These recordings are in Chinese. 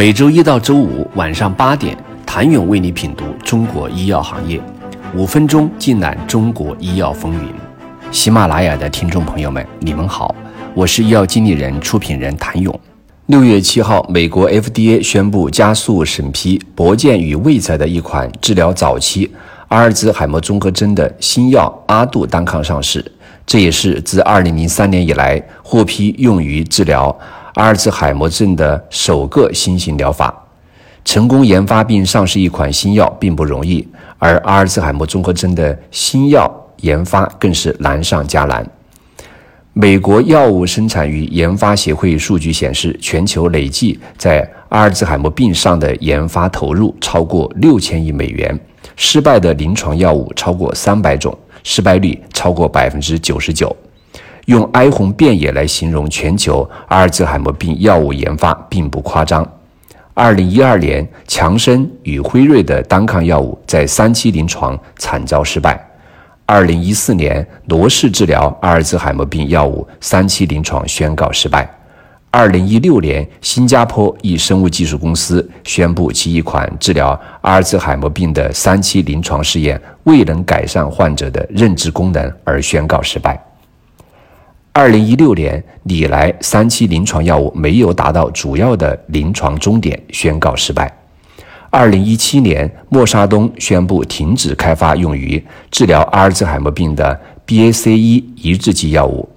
每周一到周五晚上八点，谭勇为你品读中国医药行业，五分钟尽览中国医药风云。喜马拉雅的听众朋友们，你们好，我是医药经理人、出品人谭勇。六月七号，美国 FDA 宣布加速审批博健与卫材的一款治疗早期阿尔兹海默综合征的新药阿杜单抗上市，这也是自二零零三年以来获批用于治疗。阿尔兹海默症的首个新型疗法，成功研发并上市一款新药并不容易，而阿尔兹海默综合征的新药研发更是难上加难。美国药物生产与研发协会数据显示，全球累计在阿尔兹海默病上的研发投入超过六千亿美元，失败的临床药物超过三百种，失败率超过百分之九十九。用哀鸿遍野来形容全球阿尔兹海默病药物研发并不夸张。二零一二年，强生与辉瑞的单抗药物在三期临床惨遭失败。二零一四年，罗氏治疗阿尔兹海默病药物三期临床宣告失败。二零一六年，新加坡一生物技术公司宣布其一款治疗阿尔兹海默病的三期临床试验未能改善患者的认知功能而宣告失败。二零一六年，李来三期临床药物没有达到主要的临床终点，宣告失败。二零一七年，默沙东宣布停止开发用于治疗阿尔兹海默病的 BACE 抑制剂药物。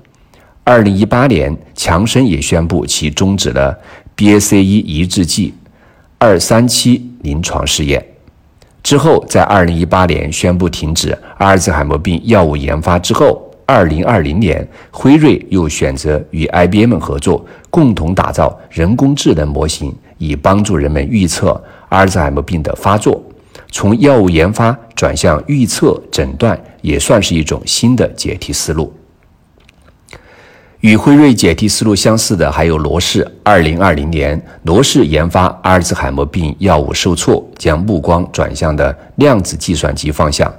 二零一八年，强生也宣布其终止了 BACE 抑制剂二三期临床试验。之后，在二零一八年宣布停止阿尔兹海默病药物研发之后。二零二零年，辉瑞又选择与 IBM 合作，共同打造人工智能模型，以帮助人们预测阿尔兹海默病的发作。从药物研发转向预测诊断，也算是一种新的解题思路。与辉瑞解题思路相似的还有罗氏。二零二零年，罗氏研发阿尔兹海默病药物受挫，将目光转向的量子计算机方向。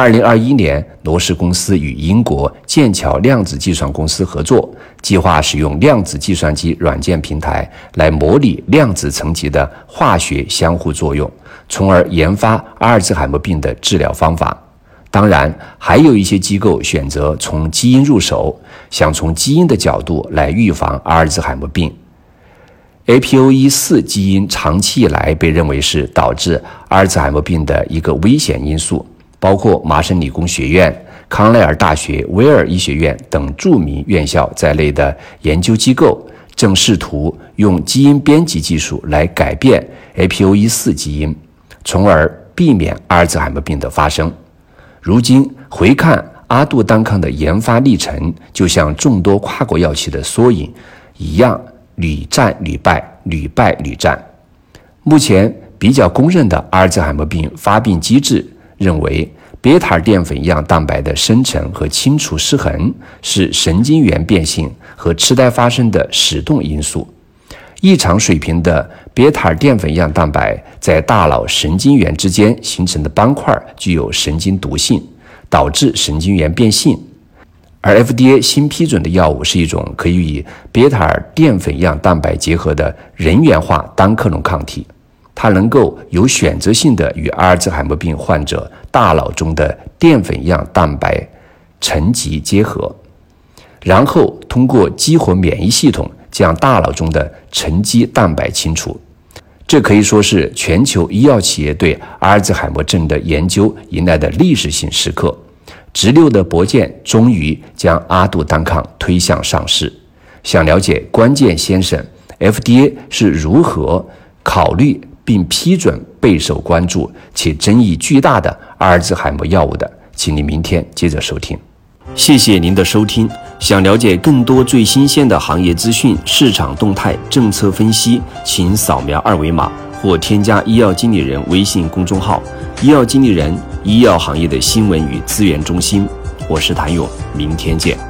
二零二一年，罗氏公司与英国剑桥量子计算公司合作，计划使用量子计算机软件平台来模拟量子层级的化学相互作用，从而研发阿尔兹海默病的治疗方法。当然，还有一些机构选择从基因入手，想从基因的角度来预防阿尔兹海默病。APOE 四基因长期以来被认为是导致阿尔兹海默病的一个危险因素。包括麻省理工学院、康奈尔大学、威尔医学院等著名院校在内的研究机构，正试图用基因编辑技术来改变 APOE4 基因，从而避免阿尔兹海默病的发生。如今回看阿杜单抗的研发历程，就像众多跨国药企的缩影一样，屡战屡败，屡败屡战。目前比较公认的阿尔兹海默病发病机制。认为贝塔淀粉样蛋白的生成和清除失衡是神经元变性和痴呆发生的始动因素。异常水平的贝塔淀粉样蛋白在大脑神经元之间形成的斑块具有神经毒性，导致神经元变性。而 FDA 新批准的药物是一种可以与贝塔淀粉样蛋白结合的人源化单克隆抗体。它能够有选择性的与阿尔兹海默病患者大脑中的淀粉样蛋白沉积结合，然后通过激活免疫系统将大脑中的沉积蛋白清除。这可以说是全球医药企业对阿尔兹海默症的研究迎来的历史性时刻。直流的博健终于将阿杜单抗推向上市。想了解关键先生 FDA 是如何考虑？并批准备受关注且争议巨大的阿尔兹海默药物的，请您明天接着收听。谢谢您的收听。想了解更多最新鲜的行业资讯、市场动态、政策分析，请扫描二维码或添加医药经理人微信公众号“医药经理人”医药行业的新闻与资源中心。我是谭勇，明天见。